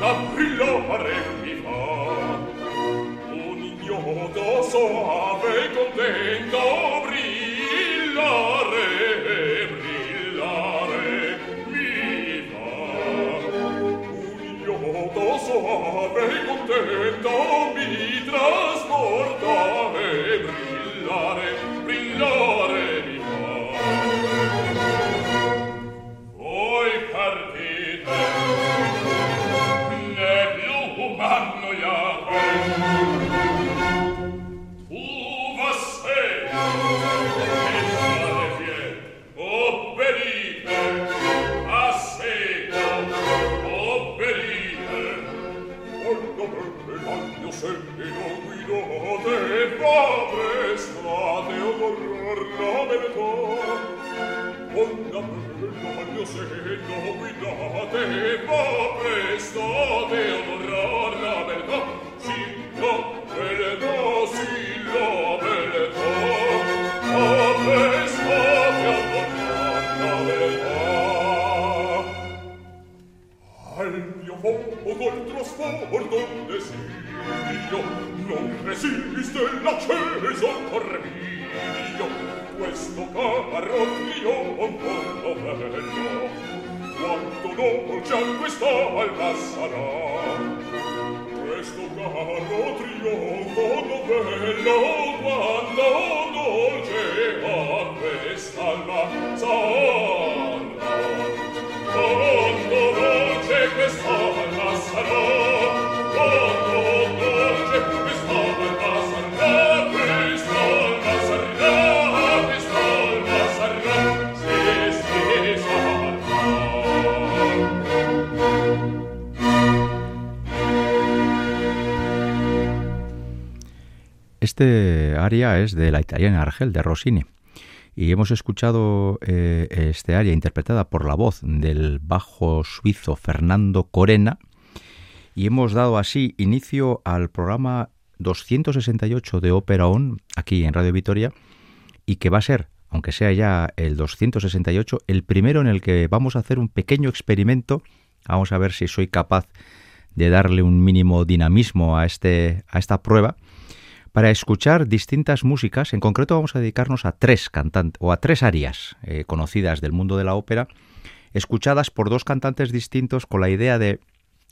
da brillare mentre silviste l'acceso corviglio questo caro trionfo bello quanto dolce a quest'alba sarà. Questo caro trionfo novello quanto dolce a quest'alba sarà. Quanto dolce quest'alba sarà. Este aria es de la italiana Argel, de Rossini. Y hemos escuchado eh, este aria interpretada por la voz del bajo suizo Fernando Corena. Y hemos dado así inicio al programa 268 de Ópera On, aquí en Radio Vitoria, y que va a ser, aunque sea ya el 268, el primero en el que vamos a hacer un pequeño experimento. Vamos a ver si soy capaz de darle un mínimo dinamismo a, este, a esta prueba para escuchar distintas músicas. En concreto vamos a dedicarnos a tres cantantes o a tres arias eh, conocidas del mundo de la ópera, escuchadas por dos cantantes distintos con la idea de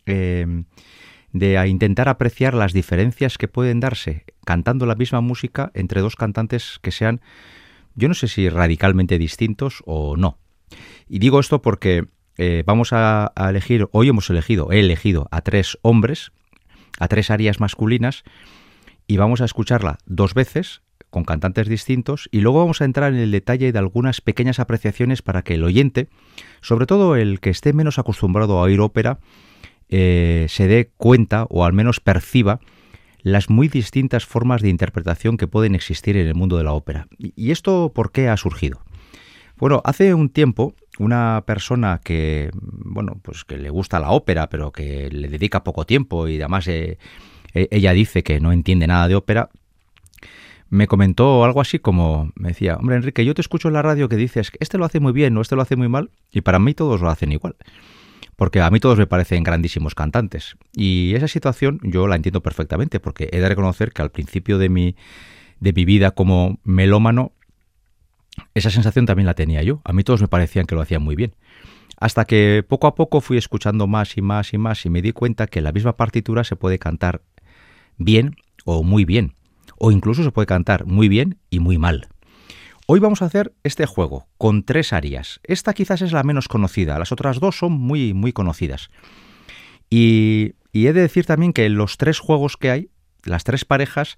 eh, de intentar apreciar las diferencias que pueden darse cantando la misma música entre dos cantantes que sean, yo no sé si radicalmente distintos o no. Y digo esto porque eh, vamos a, a elegir, hoy hemos elegido, he elegido a tres hombres, a tres arias masculinas, y vamos a escucharla dos veces con cantantes distintos y luego vamos a entrar en el detalle de algunas pequeñas apreciaciones para que el oyente, sobre todo el que esté menos acostumbrado a oír ópera, eh, se dé cuenta o al menos perciba las muy distintas formas de interpretación que pueden existir en el mundo de la ópera. ¿Y esto por qué ha surgido? Bueno, hace un tiempo una persona que, bueno, pues que le gusta la ópera, pero que le dedica poco tiempo y además eh, ella dice que no entiende nada de ópera, me comentó algo así como, me decía, hombre Enrique, yo te escucho en la radio que dices, este lo hace muy bien o este lo hace muy mal, y para mí todos lo hacen igual. Porque a mí todos me parecen grandísimos cantantes. Y esa situación yo la entiendo perfectamente, porque he de reconocer que al principio de mi, de mi vida como melómano, esa sensación también la tenía yo. A mí todos me parecían que lo hacían muy bien. Hasta que poco a poco fui escuchando más y más y más y me di cuenta que la misma partitura se puede cantar bien o muy bien. O incluso se puede cantar muy bien y muy mal. Hoy vamos a hacer este juego con tres arias. Esta quizás es la menos conocida, las otras dos son muy, muy conocidas. Y, y he de decir también que los tres juegos que hay, las tres parejas,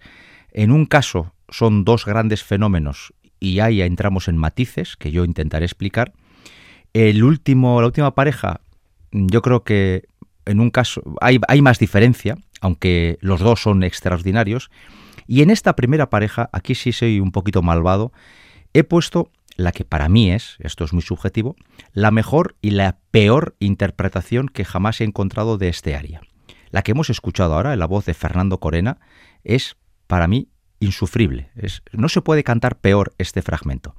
en un caso son dos grandes fenómenos y ahí entramos en matices que yo intentaré explicar. El último, la última pareja, yo creo que en un caso hay, hay más diferencia, aunque los dos son extraordinarios. Y en esta primera pareja, aquí sí soy un poquito malvado, he puesto la que para mí es, esto es muy subjetivo, la mejor y la peor interpretación que jamás he encontrado de este aria. La que hemos escuchado ahora, en la voz de Fernando Corena, es para mí insufrible. No se puede cantar peor este fragmento.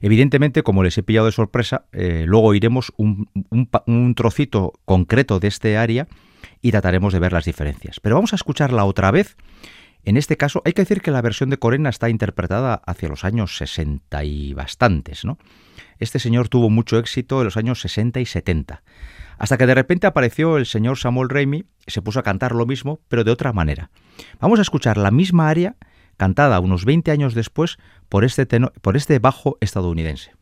Evidentemente, como les he pillado de sorpresa, eh, luego oiremos un, trocito concreto de este área y trataremos de ver las diferencias. Pero vamos a escucharla otra vez. En este caso, hay que decir que la versión de Corena está interpretada hacia los años 60 y bastantes, ¿no? Este señor tuvo mucho éxito en los años 60 y 70. Hasta que de repente apareció el señor Samuel Raimi se puso a cantar lo mismo, pero de otra manera. Vamos a escuchar la misma aria cantada unos 20 años después por este, por este bajo estadounidense.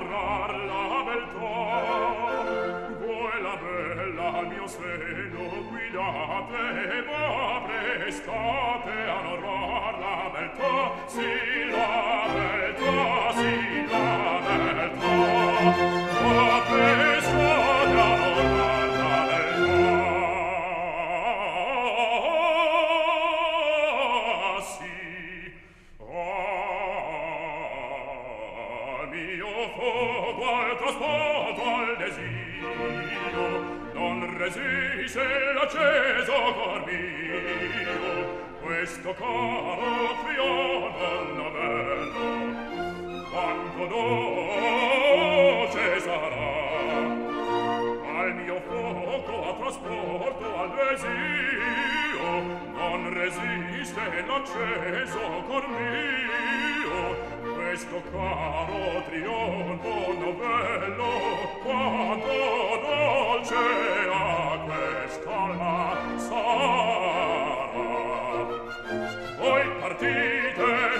onorar la beltà voi la bella al mio seno guidate e va prestate a onorar la beltà sì la beltà sì. questo caro trio non averlo quanto dolce sarà. Al mio fuoco a trasporto al desio non resiste l'acceso cor mio. Questo caro trionfo novello quanto dolce a quest'alma sarà partite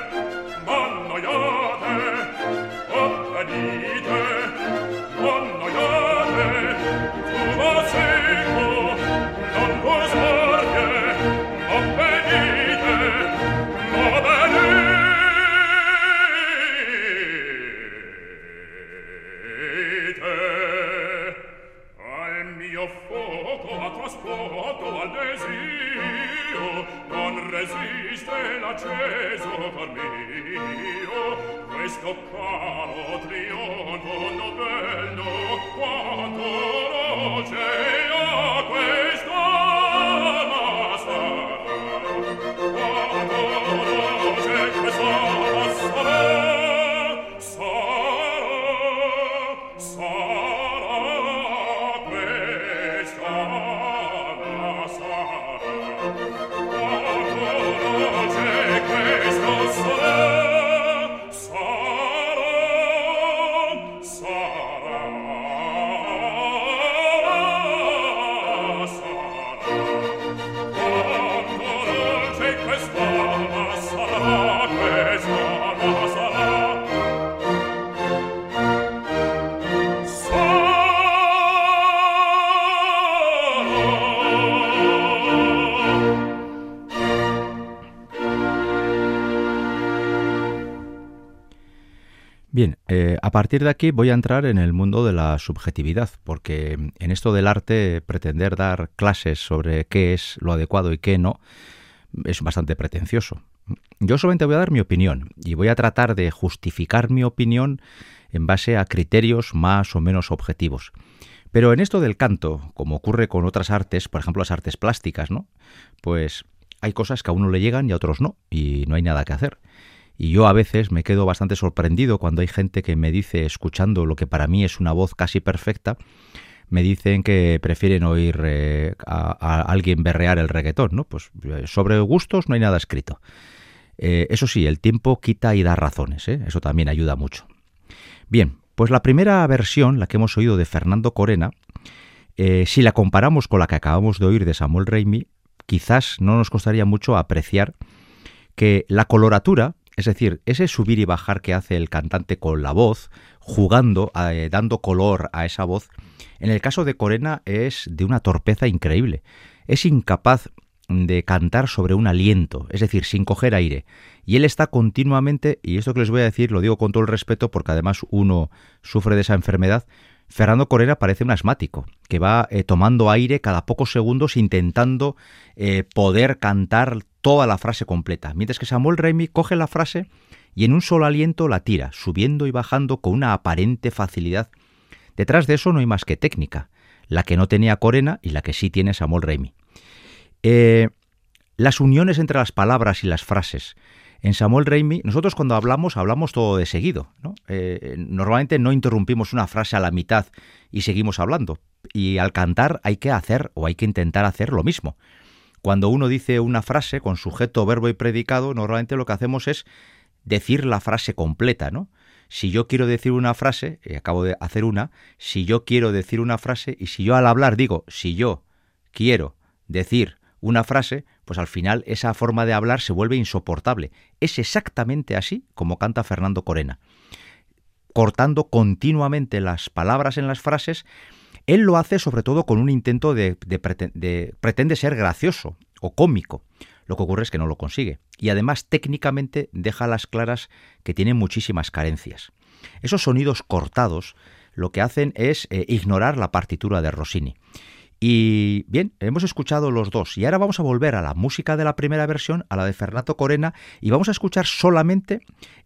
partir de aquí voy a entrar en el mundo de la subjetividad, porque en esto del arte pretender dar clases sobre qué es lo adecuado y qué no es bastante pretencioso. Yo solamente voy a dar mi opinión y voy a tratar de justificar mi opinión en base a criterios más o menos objetivos. Pero en esto del canto, como ocurre con otras artes, por ejemplo las artes plásticas, ¿no? Pues hay cosas que a uno le llegan y a otros no, y no hay nada que hacer. Y yo a veces me quedo bastante sorprendido cuando hay gente que me dice, escuchando lo que para mí es una voz casi perfecta, me dicen que prefieren oír eh, a, alguien berrear el reggaetón, ¿no? Pues eh, sobre gustos no hay nada escrito. Eh, eso sí, el tiempo quita y da razones, eso también ayuda mucho. Bien, pues la primera versión, la que hemos oído de Fernando Corena, si la comparamos con la que acabamos de oír de Samuel Raimi, quizás no nos costaría mucho apreciar que la coloratura es decir, ese subir y bajar que hace el cantante con la voz, jugando, eh, dando color a esa voz, en el caso de Corena es de una torpeza increíble. Es incapaz de cantar sobre un aliento, es decir, sin coger aire. Y él está continuamente, y esto que les voy a decir lo digo con todo el respeto porque además uno sufre de esa enfermedad, Fernando Corena parece un asmático, que va eh, tomando aire cada pocos segundos intentando eh, poder cantar toda la frase completa, mientras que Samuel Raimi coge la frase y en un solo aliento la tira, subiendo y bajando con una aparente facilidad. Detrás de eso no hay más que técnica, la que no tenía Corena y la que sí tiene Samuel Raimi. Eh, las uniones entre las palabras y las frases. En Samuel Raimi, nosotros cuando hablamos, hablamos todo de seguido. Eh, normalmente no interrumpimos una frase a la mitad y seguimos hablando. Y al cantar hay que hacer o hay que intentar hacer lo mismo. Cuando uno dice una frase con sujeto, verbo y predicado, normalmente lo que hacemos es decir la frase completa, ¿no? Si yo quiero decir una frase, y acabo de hacer una, si yo quiero decir una frase, y si yo al hablar digo, si yo quiero decir una frase, pues al final esa forma de hablar se vuelve insoportable. Es exactamente así como canta Fernando Corena. Cortando continuamente las palabras en las frases él lo hace sobre todo con un intento de, pretende ser gracioso o cómico. Lo que ocurre es que no lo consigue. Y además técnicamente deja las claras que tiene muchísimas carencias. Esos sonidos cortados lo que hacen es eh, ignorar la partitura de Rossini. Y bien, hemos escuchado los dos y ahora vamos a volver a la música de la primera versión, a la de Fernando Corena, y vamos a escuchar solamente,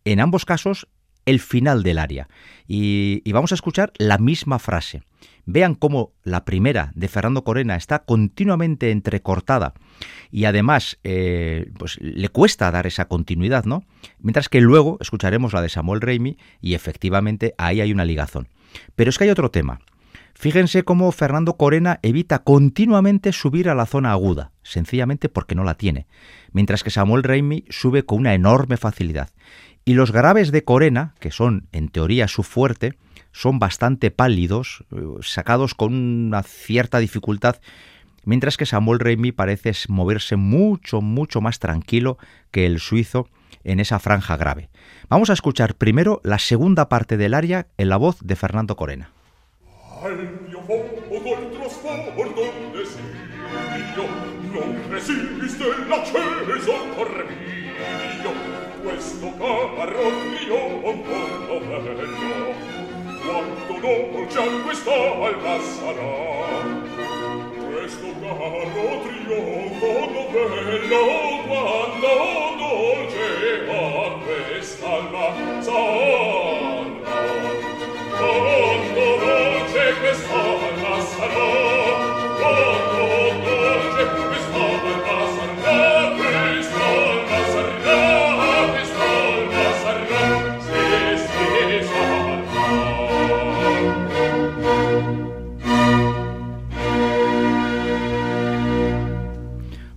en ambos casos, el final del aria. y vamos a escuchar la misma frase. Vean cómo la primera de Fernando Corena está continuamente entrecortada y además eh, pues le cuesta dar esa continuidad, ¿no? Mientras que luego escucharemos la de Samuel Raimi y efectivamente ahí hay una ligazón. Pero es que hay otro tema. Fíjense cómo Fernando Corena evita continuamente subir a la zona aguda, sencillamente porque no la tiene, mientras que Samuel Raimi sube con una enorme facilidad. Y los graves de Corena, que son en teoría su fuerte, son bastante pálidos, eh, sacados con una cierta dificultad, mientras que Samuel Raimi parece moverse mucho, mucho más tranquilo que el suizo en esa franja grave. Vamos a escuchar primero la segunda parte del aria en la voz de Fernando Corena. quanto dolce acquistò al massarà questo caro trionfo novello oh, quanto dolce a quest'alma sarà. Quanto dolce quest'alma sarà. Quanto dolce quest'alma sarà.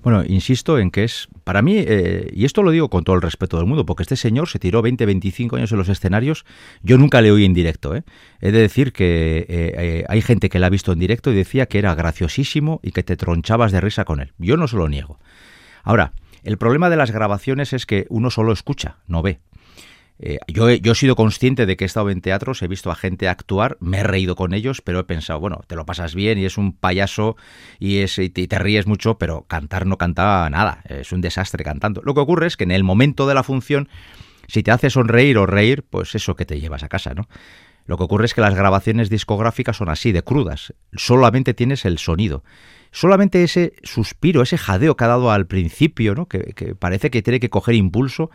Bueno, insisto en que es, para mí, eh, y esto lo digo con todo el respeto del mundo, porque este señor se tiró 20, 25 años en los escenarios, yo nunca le oí en directo. ¿eh? He de decir que eh, hay gente que la ha visto en directo y decía que era graciosísimo y que te tronchabas de risa con él. Yo no se lo niego. Ahora, el problema de las grabaciones es que uno solo escucha, no ve. Eh, yo, he, yo, he, sido consciente de que he estado en teatros, he visto a gente actuar, me he reído con ellos, pero he pensado, bueno, te lo pasas bien y es un payaso y, es, y te, ríes mucho, pero cantar no cantaba nada, es un desastre cantando. Lo que ocurre es que en el momento de la función, si te hace sonreír o reír, pues eso que te llevas a casa, ¿no? Lo que ocurre es que las grabaciones discográficas son así, de crudas, solamente tienes el sonido. Solamente ese suspiro, ese jadeo que ha dado al principio, ¿no? que, que parece que tiene que coger impulso,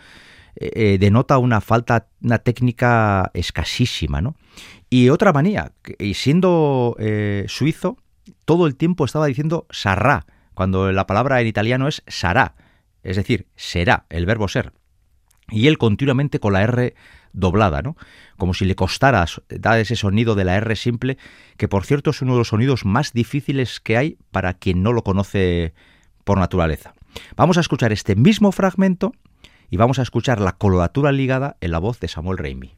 eh, eh, denota una falta, una técnica escasísima, ¿no? Y otra manía, y siendo eh, suizo, todo el tiempo estaba diciendo sarrá, cuando la palabra en italiano es sará. es decir, será el verbo ser. Y él continuamente con la R doblada, ¿no? Como si le costara dar ese sonido de la R simple, que por cierto es uno de los sonidos más difíciles que hay para quien no lo conoce por naturaleza. Vamos a escuchar este mismo fragmento y vamos a escuchar la coloratura ligada en la voz de Samuel Raimi.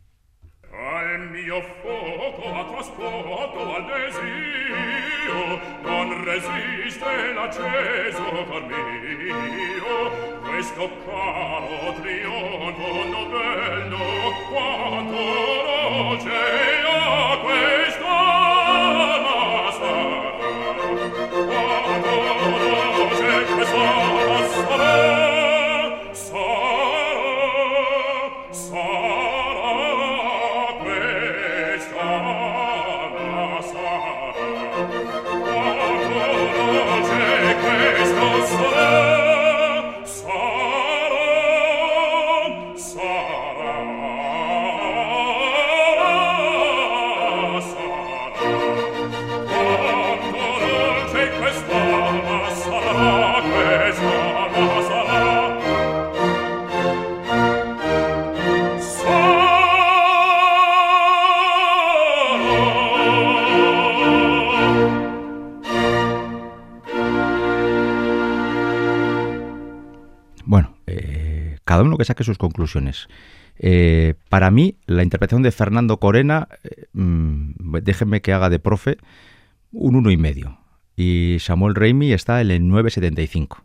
Uno que saque sus conclusiones. Eh, para mí, la interpretación de Fernando Corena, eh, mm, déjenme que haga de profe, un uno y medio. Y Samuel Raimi está en el 9.75.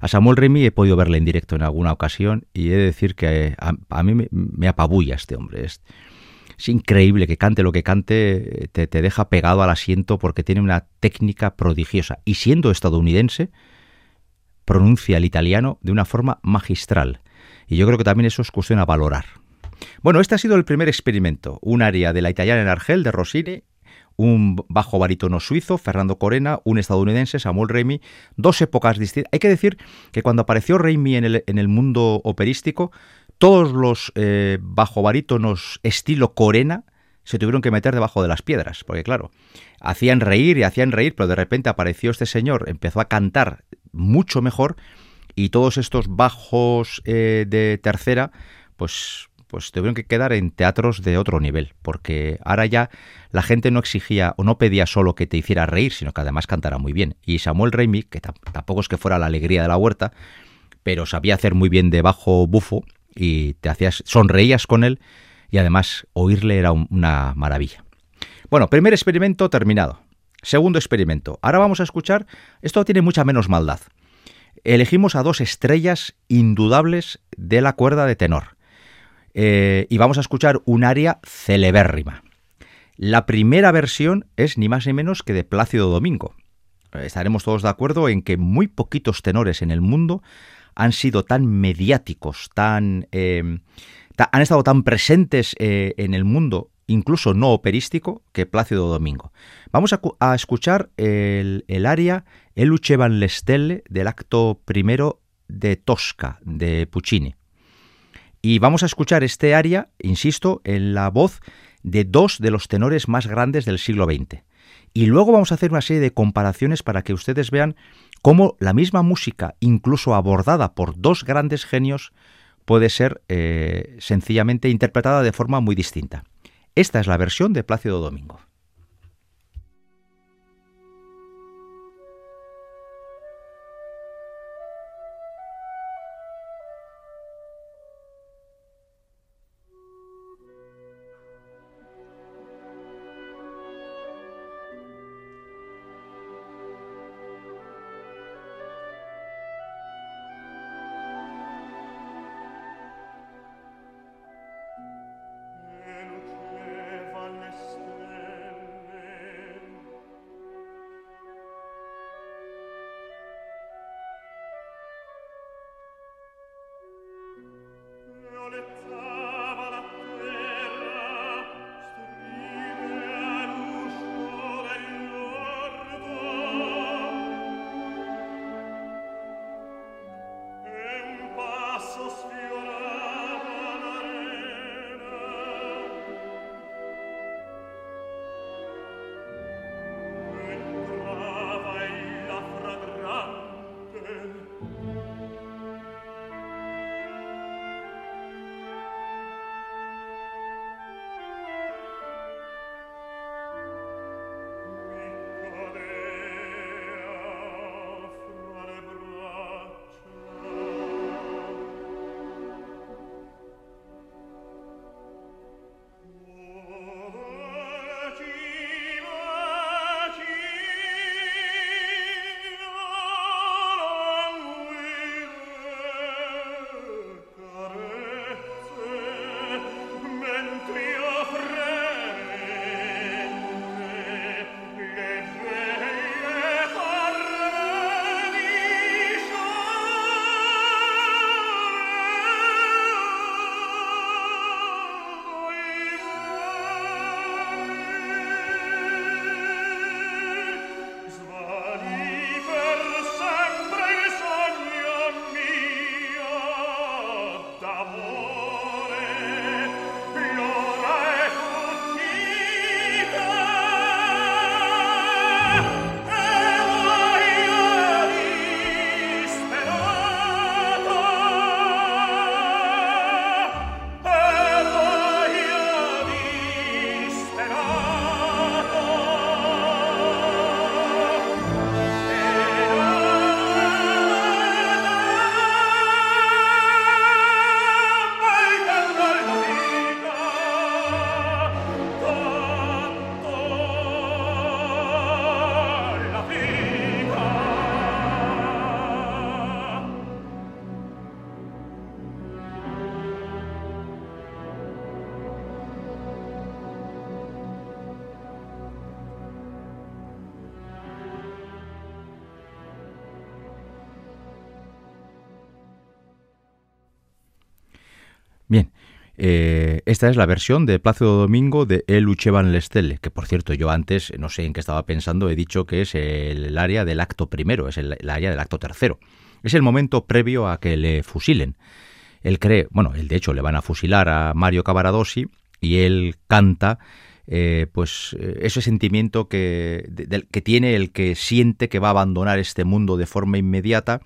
A Samuel Raimi he podido verle en directo en alguna ocasión y he de decir que eh, a, mí me, apabulla este hombre. Es, increíble que cante lo que cante, te, te deja pegado al asiento porque tiene una técnica prodigiosa. Y siendo estadounidense, pronuncia el italiano de una forma magistral. Y yo creo que también eso es cuestión a valorar. Bueno, este ha sido el primer experimento, un área de la italiana en Argel de Rossini, un bajo barítono suizo, Fernando Corena, un estadounidense, Samuel Raimi, dos épocas distintas. Hay que decir que cuando apareció Raimi en el, en el mundo operístico, todos los eh, bajo barítonos estilo Corena se tuvieron que meter debajo de las piedras, porque claro, hacían reír y hacían reír, pero de repente apareció este señor, empezó a cantar mucho mejor y todos estos bajos eh, de tercera, pues pues tuvieron que quedar en teatros de otro nivel, porque ahora ya la gente no exigía o no pedía solo que te hiciera reír, sino que además cantara muy bien. Y Samuel Raimi, que tampoco es que fuera la alegría de la huerta, pero sabía hacer muy bien de bajo bufo y te hacías sonreías con él y además oírle era una maravilla. Bueno, primer experimento terminado. Segundo experimento. Ahora vamos a escuchar, esto tiene mucha menos maldad elegimos a dos estrellas indudables de la cuerda de tenor. Eh, y vamos a escuchar un aria celebérrima. La primera versión es ni más ni menos que de Plácido Domingo. Estaremos todos de acuerdo en que muy poquitos tenores en el mundo han sido tan mediáticos, tan, eh, han estado tan presentes eh, en el mundo, incluso no operístico, que Plácido Domingo. Vamos a, escuchar el, el aria el van le stelle del acto primero de Tosca de Puccini. Y vamos a escuchar este aria, insisto, en la voz de dos de los tenores más grandes del siglo XX. Y luego vamos a hacer una serie de comparaciones para que ustedes vean cómo la misma música, incluso abordada por dos grandes genios, puede ser eh, sencillamente interpretada de forma muy distinta. Esta es la versión de Plácido Domingo. Eh, esta es la versión de Plácido Domingo de El Uchevan Lestelle, que por cierto yo antes, no sé en qué estaba pensando, he dicho que es el área del acto primero, es el, área del acto tercero. Es el momento previo a que le fusilen. Él cree, bueno, él de hecho le van a fusilar a Mario Cavaradossi y él canta eh, pues eh, ese sentimiento que, que tiene el que siente que va a abandonar este mundo de forma inmediata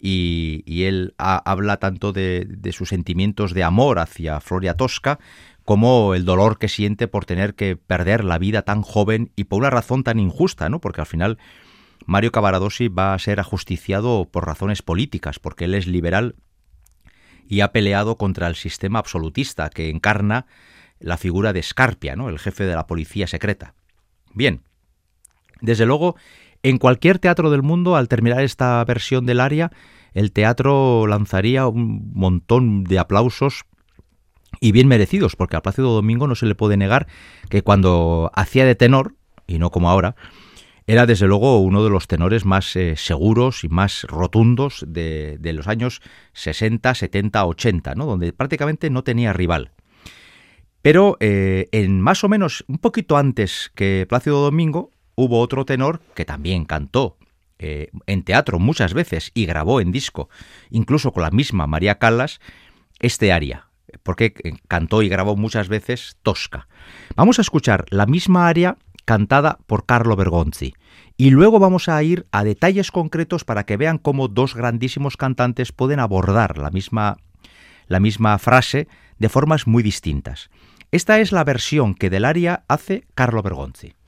y, él habla tanto de, sus sentimientos de amor hacia Floria Tosca como el dolor que siente por tener que perder la vida tan joven y por una razón tan injusta, ¿no? Porque al final Mario Cavaradossi va a ser ajusticiado por razones políticas, porque él es liberal y ha peleado contra el sistema absolutista que encarna la figura de Scarpia, ¿no? el jefe de la policía secreta. Bien, desde luego en cualquier teatro del mundo, al terminar esta versión del aria, el teatro lanzaría un montón de aplausos y bien merecidos, porque a Plácido Domingo no se le puede negar que cuando hacía de tenor, y no como ahora, era desde luego uno de los tenores más eh, seguros y más rotundos de, los años 60, 70, 80, ¿no? donde prácticamente no tenía rival. Pero eh, en más o menos un poquito antes que Plácido Domingo, hubo otro tenor que también cantó eh, en teatro muchas veces y grabó en disco, incluso con la misma María Callas, este aria, porque eh, cantó y grabó muchas veces Tosca. Vamos a escuchar la misma aria cantada por Carlo Bergonzi. Y luego vamos a ir a detalles concretos para que vean cómo dos grandísimos cantantes pueden abordar la misma, la misma frase de formas muy distintas. Esta es la versión que del aria hace Carlo Bergonzi.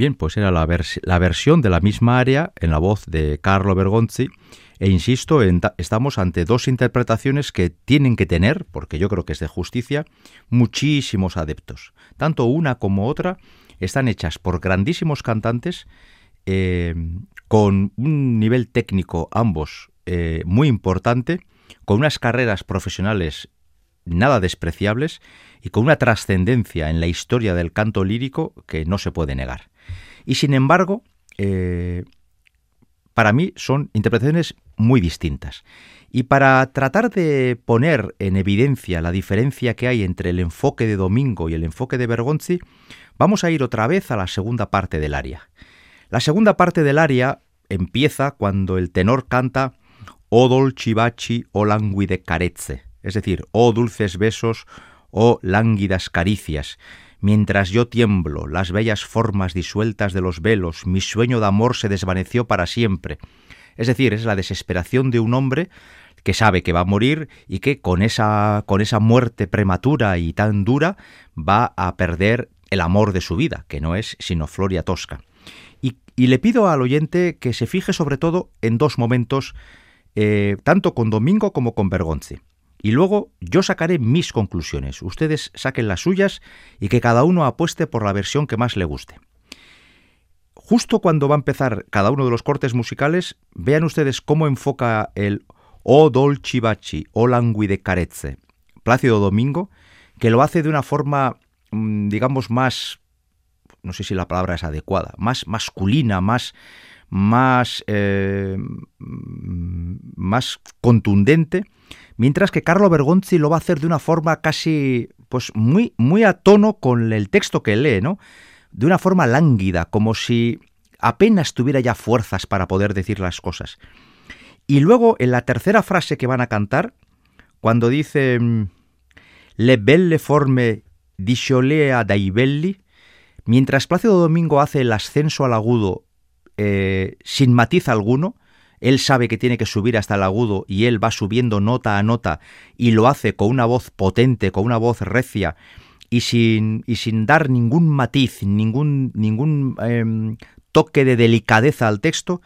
Bien, pues era la, versión de la misma área en la voz de Carlo Bergonzi. E insisto, estamos ante dos interpretaciones que tienen que tener, porque yo creo que es de justicia, muchísimos adeptos. Tanto una como otra están hechas por grandísimos cantantes eh, con un nivel técnico ambos eh, muy importante con unas carreras profesionales nada despreciables y con una trascendencia en la historia del canto lírico que no se puede negar. Y sin embargo, eh, para mí son interpretaciones muy distintas. Y para tratar de poner en evidencia la diferencia que hay entre el enfoque de Domingo y el enfoque de Bergonzi, vamos a ir otra vez a la segunda parte del aria. La segunda parte del aria empieza cuando el tenor canta O dolci baci o languide carezze, es decir, oh dulces besos, oh lánguidas caricias, mientras yo tiemblo, las bellas formas disueltas de los velos, mi sueño de amor se desvaneció para siempre. Es decir, es la desesperación de un hombre que sabe que va a morir y que con esa, con esa muerte prematura y tan dura va a perder el amor de su vida, que no es sino Floria Tosca. Y, le pido al oyente que se fije sobre todo en dos momentos, eh, tanto con Domingo como con Bergonzi. Y luego yo sacaré mis conclusiones, ustedes saquen las suyas y que cada uno apueste por la versión que más le guste. Justo cuando va a empezar cada uno de los cortes musicales, vean ustedes cómo enfoca el O dolci baci o languide carezze, Plácido Domingo, que lo hace de una forma, mm, digamos, más, no sé si la palabra es adecuada, más masculina, más, más, eh, mm, más contundente, mientras que Carlo Bergonzi lo va a hacer de una forma casi, pues muy, muy a tono con el texto que lee, ¿no? De una forma lánguida, como si apenas tuviera ya fuerzas para poder decir las cosas. Y luego, en la tercera frase que van a cantar, cuando dice mm, Le belle forme di Cholea dai belli, mientras Plácido Domingo hace el ascenso al agudo eh, sin matiz alguno, él sabe que tiene que subir hasta el agudo y él va subiendo nota a nota y lo hace con una voz potente, con una voz recia y sin, y sin dar ningún matiz, ningún, ningún em, toque de delicadeza al texto,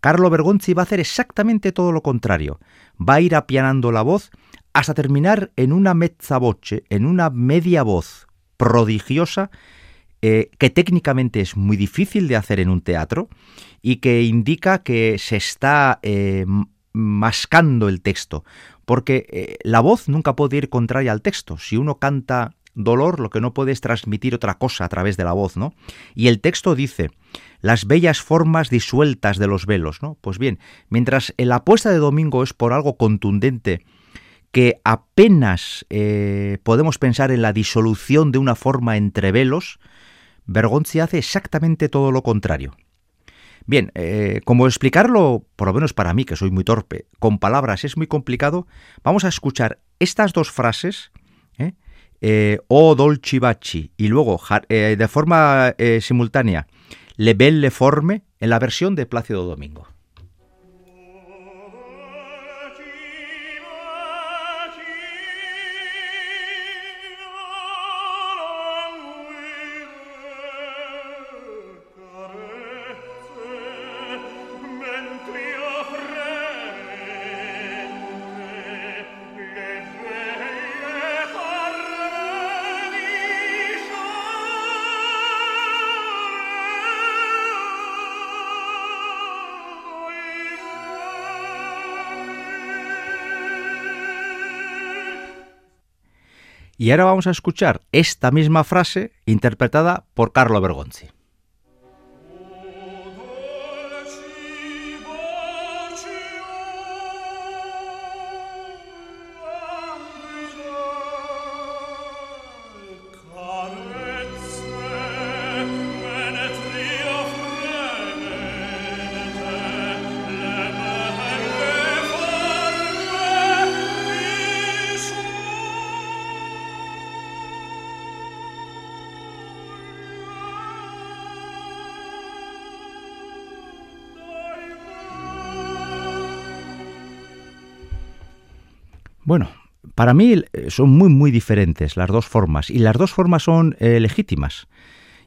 Carlo Bergonzi va a hacer exactamente todo lo contrario. Va a ir apianando la voz hasta terminar en una mezza voce, en una media voz prodigiosa, eh, que técnicamente es muy difícil de hacer en un teatro y que indica que se está eh, mascando el texto, porque eh, la voz nunca puede ir contraria al texto. Si uno canta dolor, lo que no puede es transmitir otra cosa a través de la voz, ¿no? Y el texto dice, las bellas formas disueltas de los velos, ¿no? Pues bien, mientras la apuesta de domingo es por algo contundente, que apenas podemos pensar en la disolución de una forma entre velos, Bergonzi hace exactamente todo lo contrario. Bien, eh, como explicarlo, por lo menos para mí, que soy muy torpe, con palabras es muy complicado, vamos a escuchar estas dos frases, ¿eh? eh, O dolci baci y luego de forma simultánea Le belle forme en la versión de Plácido Domingo. Y ahora vamos a escuchar esta misma frase interpretada por Carlo Bergonzi. Bueno, para mí eh, son muy, muy diferentes las dos formas y las dos formas son eh, legítimas.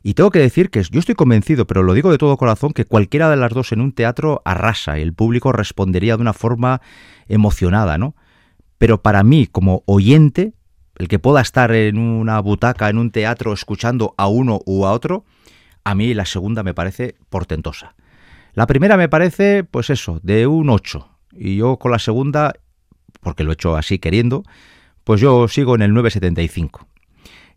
Y tengo que decir que yo estoy convencido, pero lo digo de todo corazón, que cualquiera de las dos en un teatro arrasa y el público respondería de una forma emocionada, ¿no? Pero para mí, como oyente, el que pueda estar en una butaca, en un teatro, escuchando a uno u a otro, a mí la segunda me parece portentosa. La primera me parece, pues eso, de un 8. Y yo con la segunda porque lo he hecho así queriendo, pues yo sigo en el 975.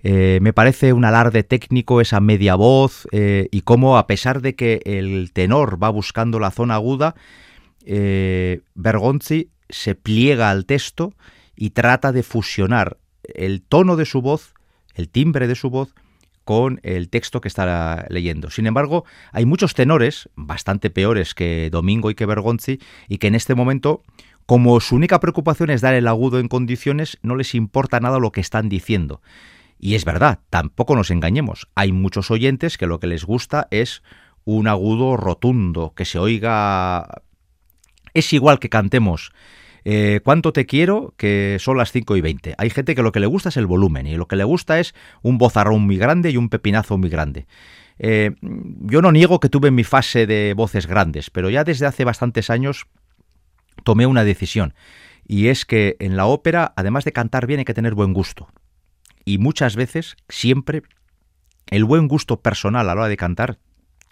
Eh, me parece un alarde técnico esa media voz eh, y cómo a pesar de que el tenor va buscando la zona aguda, eh, Bergonzi se pliega al texto y trata de fusionar el tono de su voz, el timbre de su voz, con el texto que está leyendo. Sin embargo, hay muchos tenores, bastante peores que Domingo y que Bergonzi, y que en este momento, como su única preocupación es dar el agudo en condiciones, no les importa nada lo que están diciendo. Y es verdad, tampoco nos engañemos. Hay muchos oyentes que lo que les gusta es un agudo rotundo, que se oiga... Es igual que cantemos eh, ¿Cuánto te quiero? Que son las 5 y 20. Hay gente que lo que le gusta es el volumen y lo que le gusta es un bozarrón muy grande y un pepinazo muy grande. Eh, yo no niego que tuve mi fase de voces grandes, pero ya desde hace bastantes años tomé una decisión. Y es que en la ópera, además de cantar bien, hay que tener buen gusto y muchas veces, siempre, el buen gusto personal a la hora de cantar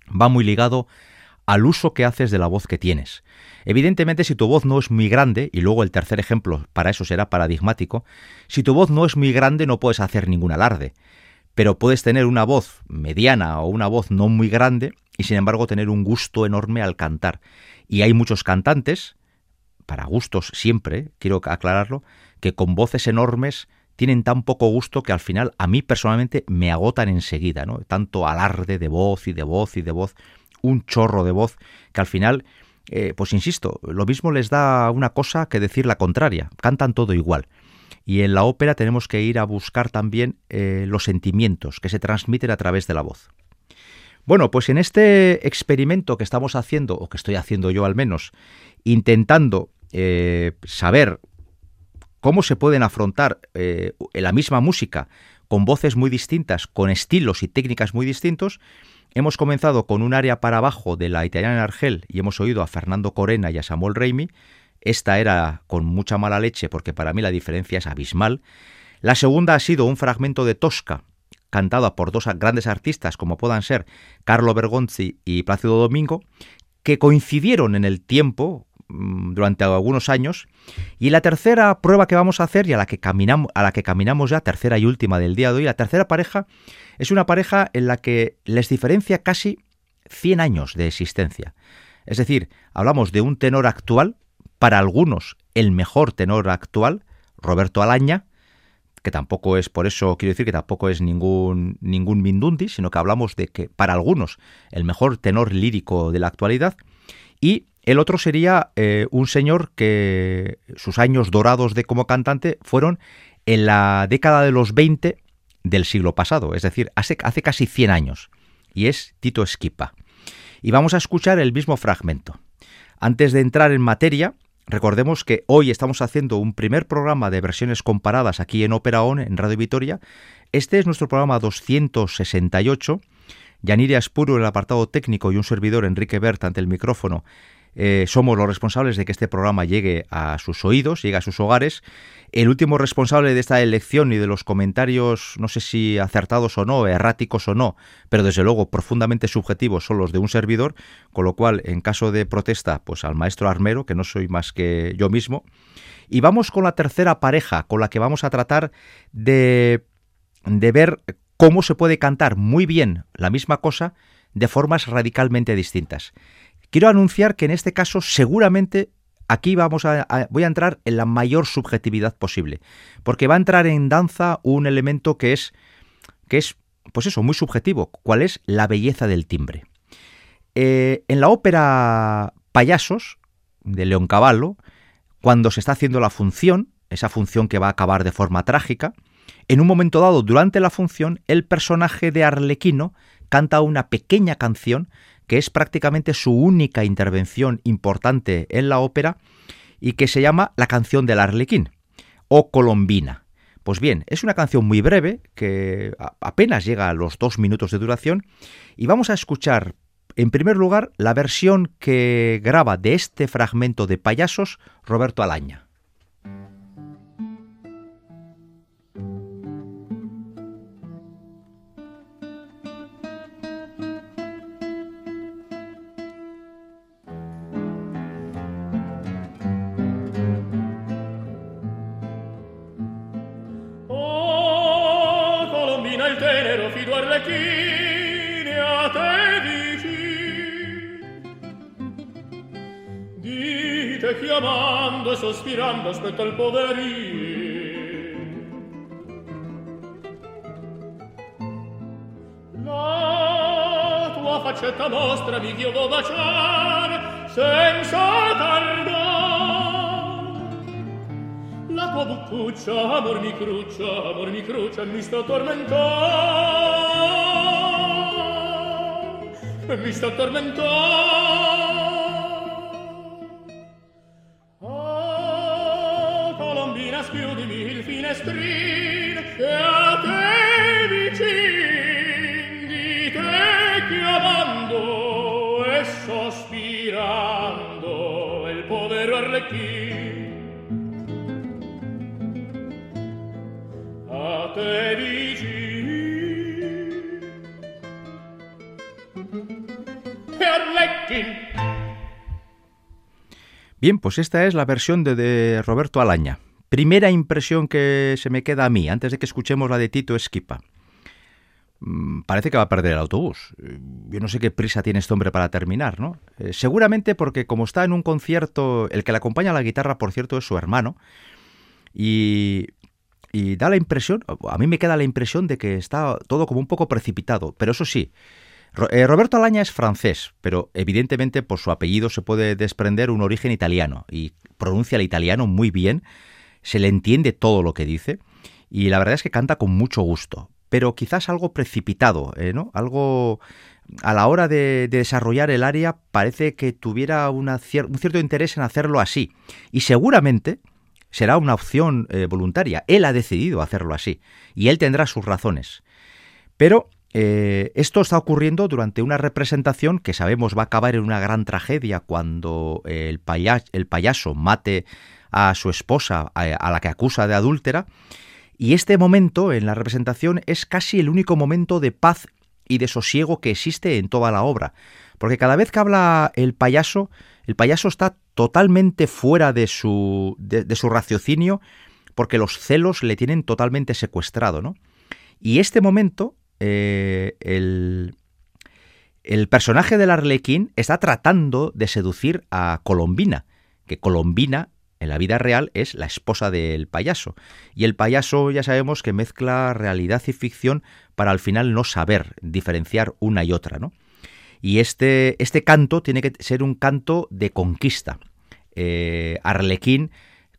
va muy ligado al uso que haces de la voz que tienes. Evidentemente, si tu voz no es muy grande, y luego el tercer ejemplo para eso será paradigmático, si tu voz no es muy grande no puedes hacer ningún alarde, pero puedes tener una voz mediana o una voz no muy grande y sin embargo tener un gusto enorme al cantar. Y hay muchos cantantes, para gustos siempre, quiero aclararlo, que con voces enormes tienen tan poco gusto que al final a mí personalmente me agotan enseguida, ¿no? Tanto alarde de voz y de voz y de voz, un chorro de voz, que al final, eh, pues insisto, lo mismo les da una cosa que decir la contraria, cantan todo igual. Y en la ópera tenemos que ir a buscar también eh, los sentimientos que se transmiten a través de la voz. Bueno, pues en este experimento que estamos haciendo, o que estoy haciendo yo al menos, intentando eh, saber cómo se pueden afrontar eh, la misma música con voces muy distintas, con estilos y técnicas muy distintos. Hemos comenzado con un área para abajo de la italiana Argel y hemos oído a Fernando Corena y a Samuel Reimi. Esta era con mucha mala leche porque para mí la diferencia es abismal. La segunda ha sido un fragmento de Tosca, cantada por dos grandes artistas como puedan ser Carlo Bergonzi y Plácido Domingo, que coincidieron en el tiempo, durante algunos años. Y la tercera prueba que vamos a hacer y a la que caminamos, a la que caminamos ya, tercera y última del día de hoy, la tercera pareja es una pareja en la que les diferencia casi 100 años de existencia. Es decir, hablamos de un tenor actual, para algunos el mejor tenor actual, Roberto Alaña, que tampoco es, por eso quiero decir que tampoco es ningún, ningún Mindundi, sino que hablamos de que para algunos el mejor tenor lírico de la actualidad, y el otro sería eh, un señor que sus años dorados de como cantante fueron en la década de los 20 del siglo pasado, es decir, hace, hace casi 100 años, y es Tito Esquipa. Y vamos a escuchar el mismo fragmento. Antes de entrar en materia, recordemos que hoy estamos haciendo un primer programa de versiones comparadas aquí en Opera On, en Radio Vitoria. Este es nuestro programa 268. Yanire Aspuro en el apartado técnico y un servidor, Enrique Bert, ante el micrófono, eh, somos los responsables de que este programa llegue a sus oídos, llegue a sus hogares. El último responsable de esta elección y de los comentarios, no sé si acertados o no, erráticos o no, pero desde luego profundamente subjetivos son los de un servidor, con lo cual, en caso de protesta, pues al maestro armero, que no soy más que yo mismo. Y vamos con la tercera pareja, con la que vamos a tratar de, de ver cómo se puede cantar muy bien la misma cosa de formas radicalmente distintas. Quiero anunciar que en este caso seguramente aquí vamos a, voy a entrar en la mayor subjetividad posible, porque va a entrar en danza un elemento que es que es pues eso, muy subjetivo, cuál es la belleza del timbre. Eh, en la ópera Payasos de León Cavallo, cuando se está haciendo la función, esa función que va a acabar de forma trágica, en un momento dado, durante la función, el personaje de Arlequino canta una pequeña canción que es prácticamente su única intervención importante en la ópera y que se llama La canción del Arlequín o Colombina. Pues bien, es una canción muy breve que apenas llega a los dos minutos de duración y vamos a escuchar en primer lugar la versión que graba de este fragmento de Payasos Roberto Alaña. Aspetta il poverino. La tua faccetta mostra mi ch'io vo baciare senza tardare tua buccuccia, amor mi cruccia, amor mi cruccia, mi sta tormentando, mi sta tormentando. Bien, pues esta es la versión de, Roberto Alaña. Primera impresión que se me queda a mí antes de que escuchemos la de Tito Esquipa. Mm, parece que va a perder el autobús. Yo no sé qué prisa tiene este hombre para terminar, ¿no? Eh, seguramente porque como está en un concierto, el que le acompaña a la guitarra, por cierto, es su hermano, y y da la impresión, a mí me queda la impresión de que está todo como un poco precipitado, pero eso sí, eh, Roberto Alaña es francés, pero evidentemente por su apellido se puede desprender un origen italiano y pronuncia el italiano muy bien, se le entiende todo lo que dice y la verdad es que canta con mucho gusto, pero quizás algo precipitado, eh, ¿no? Algo a la hora de, desarrollar el área parece que tuviera un cierto interés en hacerlo así y seguramente será una opción eh, voluntaria. Él ha decidido hacerlo así y él tendrá sus razones. Pero eh, esto está ocurriendo durante una representación que sabemos va a acabar en una gran tragedia cuando el, el payaso mate a su esposa, a, la que acusa de adúltera. Y este momento en la representación es casi el único momento de paz y de sosiego que existe en toda la obra. Porque cada vez que habla el payaso, el payaso está totalmente fuera de su, de, su raciocinio porque los celos le tienen totalmente secuestrado, ¿no? Y este momento, eh, el, el personaje del Arlequín está tratando de seducir a Colombina, que Colombina en la vida real es la esposa del payaso. Y el payaso ya sabemos que mezcla realidad y ficción para al final no saber diferenciar una y otra, ¿no? Y este, este canto tiene que ser un canto de conquista eh, Arlequín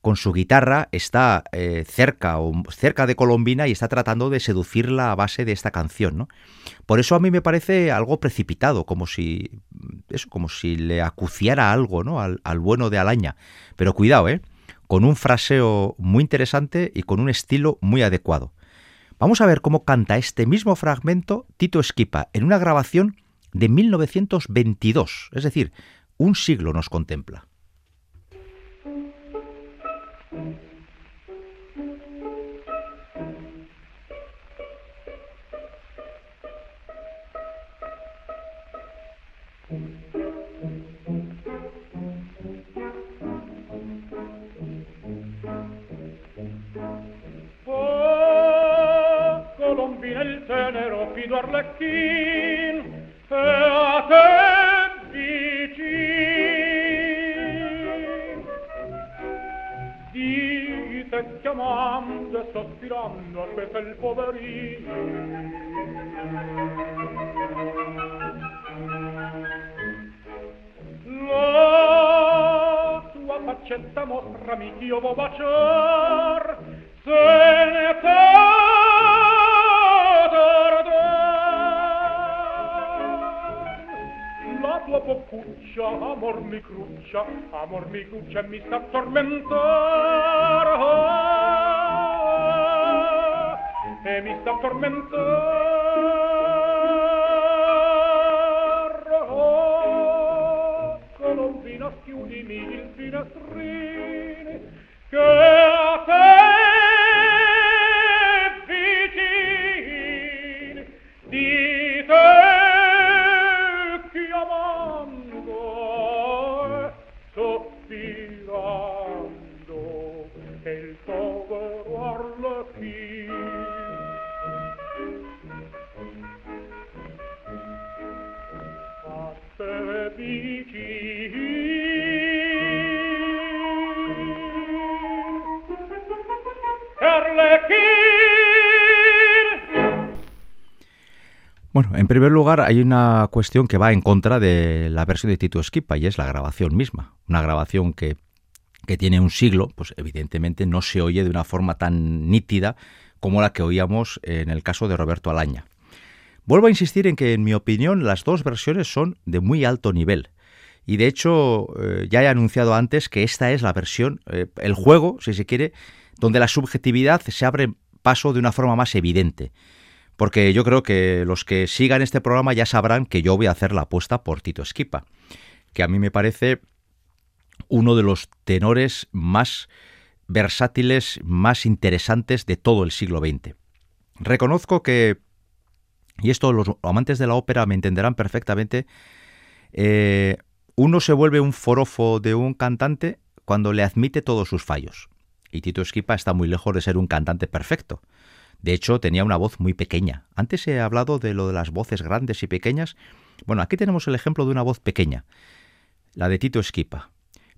con su guitarra está eh, cerca o cerca de Colombina y está tratando de seducirla a base de esta canción, ¿no? Por eso a mí me parece algo precipitado, como si eso, como si le acuciara algo, ¿no? Al, al bueno de Alaña. Pero cuidado, ¿eh? Con un fraseo muy interesante y con un estilo muy adecuado. Vamos a ver cómo canta este mismo fragmento Tito Esquipa en una grabación de 1922, es decir, un siglo nos contempla. Colombina il tenero fido Arlecchin, e a te chiamando e sospirando aspetta il poverino. La tua faccetta mostrami ch'io vo baciar. Se ne tua popuccia, amor mi cruccia, amor mi cruccia mi sta tormentar. Ah, e mi sta tormentar. Oh, Colombina, schiudimi il finestrino, en primer lugar hay una cuestión que va en contra de la versión de Tito Esquipa y es la grabación misma. Una grabación que, que tiene un siglo, pues evidentemente no se oye de una forma tan nítida como la que oíamos en el caso de Roberto Alaña. Vuelvo a insistir en que, en mi opinión, las dos versiones son de muy alto nivel. Y de hecho, eh, ya he anunciado antes que esta es la versión, eh, el juego, si se quiere, donde la subjetividad se abre paso de una forma más evidente porque yo creo que los que sigan este programa ya sabrán que yo voy a hacer la apuesta por Tito Esquipa, que a mí me parece uno de los tenores más versátiles, más interesantes de todo el siglo XX. Reconozco que, y esto los amantes de la ópera me entenderán perfectamente, eh, uno se vuelve un forofo de un cantante cuando le admite todos sus fallos. Y Tito Esquipa está muy lejos de ser un cantante perfecto. De hecho, tenía una voz muy pequeña. Antes he hablado de lo de las voces grandes y pequeñas. Bueno, aquí tenemos el ejemplo de una voz pequeña, la de Tito Esquipa.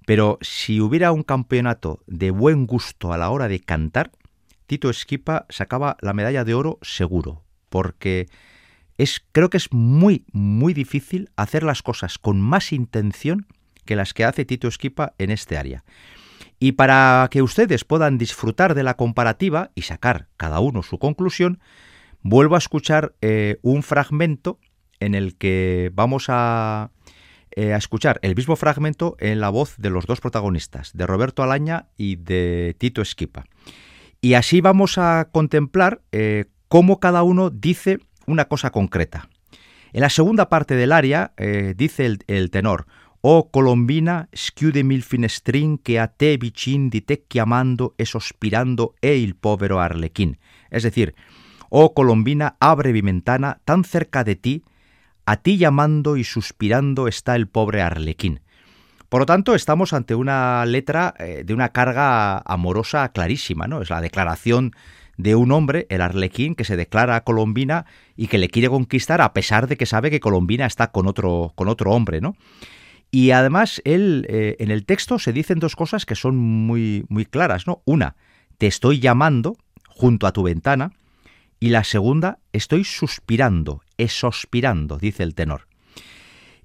Pero si hubiera un campeonato de buen gusto a la hora de cantar, Tito Esquipa sacaba la medalla de oro seguro, porque es, creo que es muy, muy difícil hacer las cosas con más intención que las que hace Tito Esquipa en este área. Y para que ustedes puedan disfrutar de la comparativa y sacar cada uno su conclusión, vuelvo a escuchar eh, un fragmento en el que vamos a, eh, a, escuchar el mismo fragmento en la voz de los dos protagonistas, de Roberto Alaña y de Tito Esquipa. Y así vamos a contemplar eh, cómo cada uno dice una cosa concreta. En la segunda parte del área dice el, el tenor, Oh Colombina, schiudemi il finestrin che a te vicin di te chiamando e sospirando e il povero arlequín. Es decir, oh Colombina, abre mi ventana, tan cerca de ti, a ti llamando y suspirando está el pobre arlequín. Por lo tanto, estamos ante una letra eh, de una carga amorosa clarísima, ¿no? Es la declaración de un hombre, el arlequín, que se declara a Colombina y que le quiere conquistar a pesar de que sabe que Colombina está con otro, con otro hombre, ¿no? Y además, él, eh, en el texto se dicen dos cosas que son muy, muy claras, ¿no? Una, te estoy llamando junto a tu ventana. Y la segunda, estoy suspirando, esospirando, dice el tenor.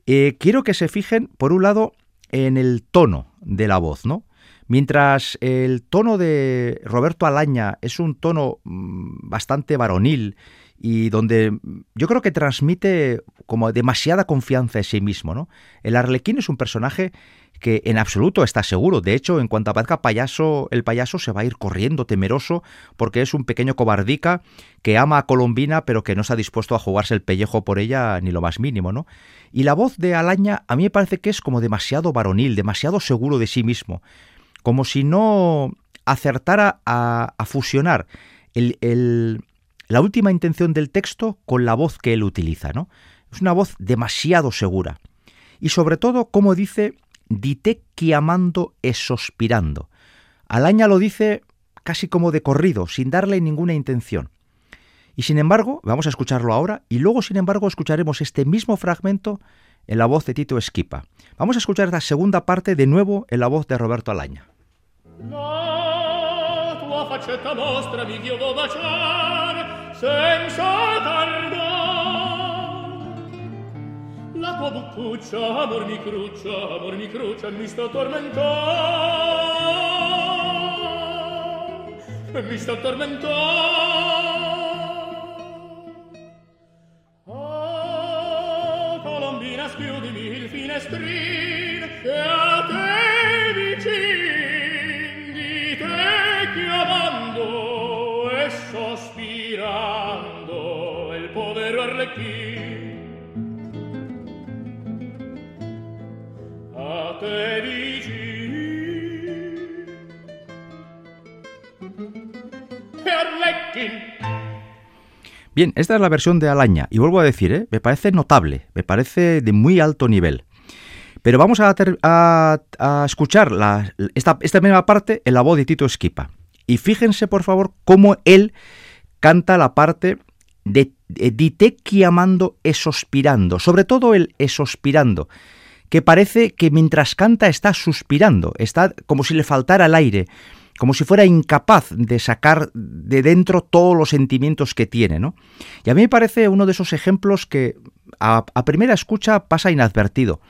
Eh, quiero que se fijen, por un lado, en el tono de la voz, ¿no? Mientras el tono de Roberto Alaña es un tono mm, bastante varonil y donde yo creo que transmite como demasiada confianza en sí mismo. ¿no? El arlequín es un personaje que en absoluto está seguro. De hecho, en cuanto aparezca payaso, el payaso se va a ir corriendo temeroso porque es un pequeño cobardica que ama a Colombina pero que no está dispuesto a jugarse el pellejo por ella ni lo más mínimo, ¿no? Y la voz de Alaña a mí me parece que es como demasiado varonil, demasiado seguro de sí mismo, como si no acertara a, fusionar el, la última intención del texto con la voz que él utiliza, ¿no? Es una voz demasiado segura. Y sobre todo, como dice, dite chiamando e sospirando. Alaña lo dice casi como de corrido, sin darle ninguna intención. Y sin embargo, vamos a escucharlo ahora, y luego, sin embargo, escucharemos este mismo fragmento en la voz de Tito Esquipa. Vamos a escuchar la segunda parte de nuevo en la voz de Roberto Alaña. Senza tardar la tua boccuccia amor mi cruccia amor mi cruccia mi sta tormentando mi sta tormentando ah colombina schiudimi il finestrin che Bien, esta es la versión de Alaña y vuelvo a decir, ¿eh? me parece notable, me parece de muy alto nivel. Pero vamos a, escuchar esta, esta misma parte en la voz de Tito Esquipa. Y fíjense, por favor, cómo él canta la parte de, de chiamando e sospirando, sobre todo el esospirando, que parece que mientras canta está suspirando, está como si le faltara el aire, como si fuera incapaz de sacar de dentro todos los sentimientos que tiene, ¿no? Y a mí me parece uno de esos ejemplos que a, primera escucha pasa inadvertido,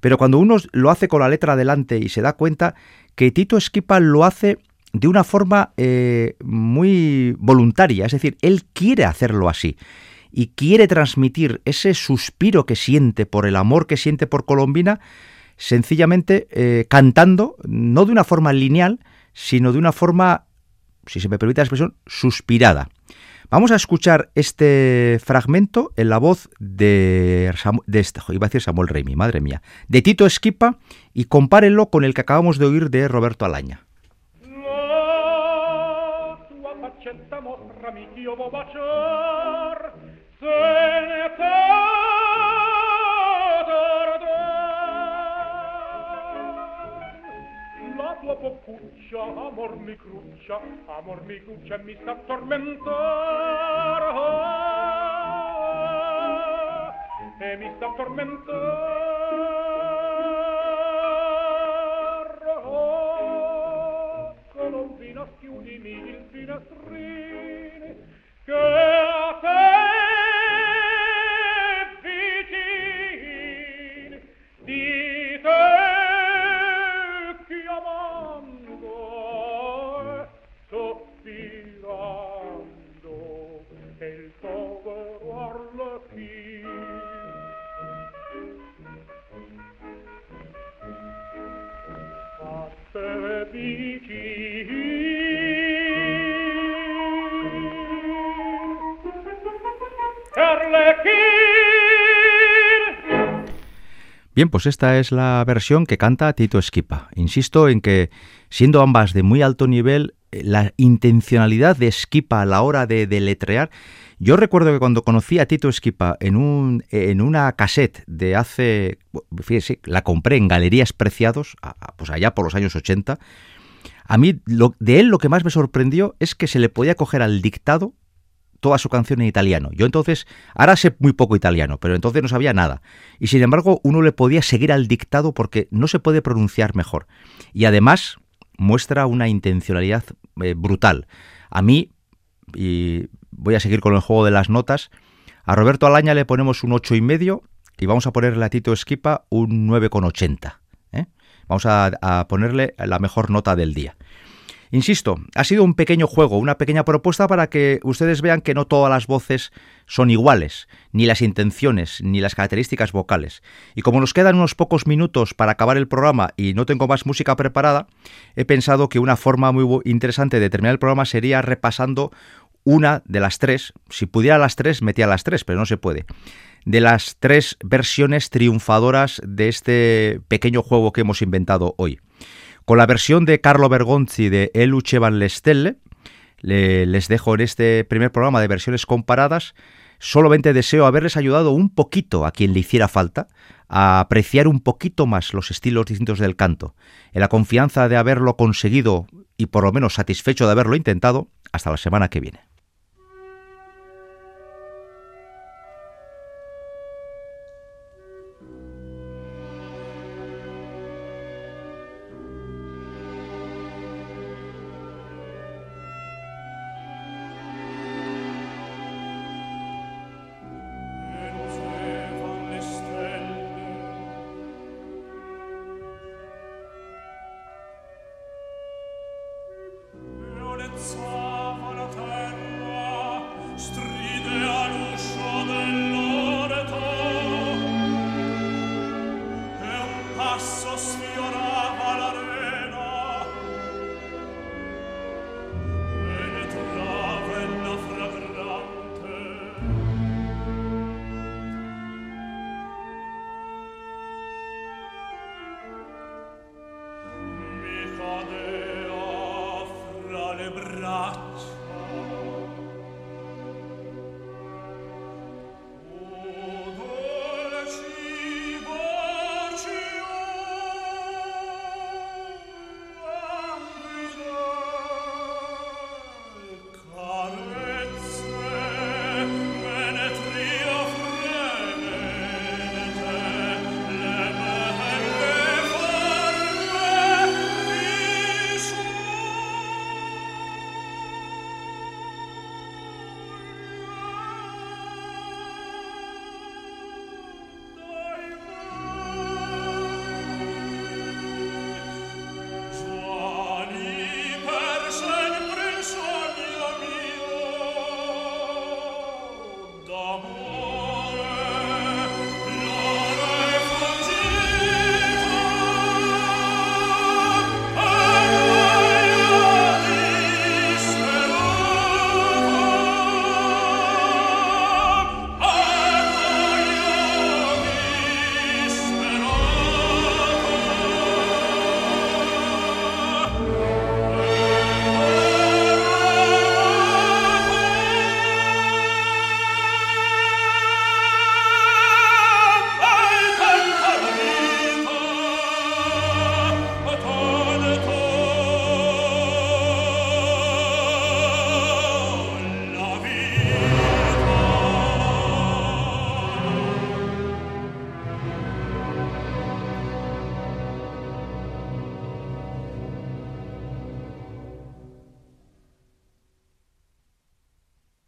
pero cuando uno lo hace con la letra adelante y se da cuenta que Tito Esquipa lo hace de una forma eh, muy voluntaria, es decir, él quiere hacerlo así y quiere transmitir ese suspiro que siente por el amor que siente por Colombina, sencillamente eh, cantando, no de una forma lineal, sino de una forma, si se me permite la expresión, suspirada. Vamos a escuchar este fragmento en la voz de, de este, iba a decir Samuel Remy, madre mía, de Tito Esquipa y compárenlo con el que acabamos de oír de Roberto Alaña. io vo baciar se ne fa tardar la tua poppuccia amor mi cruccia amor mi cruccia mi sta tormentar. Ah, e mi sta tormentar. Oh, Colombina, chiudimi il finestrino. Good. Pues esta es la versión que canta Tito Esquipa. Insisto en que, siendo ambas de muy alto nivel, eh, la intencionalidad de Esquipa a la hora de deletrear. Yo recuerdo que cuando conocí a Tito Esquipa en, un, en una cassette de hace. Fíjese, la compré en Galerías Preciados, pues allá por los años 80. A mí, lo, de él lo que más me sorprendió es que se le podía coger al dictado toda su canción en italiano. Yo entonces, ahora sé muy poco italiano, pero entonces no sabía nada. Y sin embargo, uno le podía seguir al dictado porque no se puede pronunciar mejor. Y además muestra una intencionalidad eh, brutal. A mí, y voy a seguir con el juego de las notas, a Roberto Alaña le ponemos un ocho y medio y vamos a ponerle a Tito Esquipa un 9,80. ¿eh? Vamos a ponerle la mejor nota del día. Insisto, ha sido un pequeño juego, una pequeña propuesta para que ustedes vean que no todas las voces son iguales, ni las intenciones, ni las características vocales. Y como nos quedan unos pocos minutos para acabar el programa y no tengo más música preparada, he pensado que una forma muy interesante de terminar el programa sería repasando una de las tres, si pudiera las tres, metía las tres, pero no se puede, de las tres versiones triunfadoras de este pequeño juego que hemos inventado hoy. Con la versión de Carlo Bergonzi de El Van Lestelle, les dejo en este primer programa de versiones comparadas. Solamente deseo haberles ayudado un poquito a quien le hiciera falta a apreciar un poquito más los estilos distintos del canto. En la confianza de haberlo conseguido y por lo menos satisfecho de haberlo intentado, hasta la semana que viene.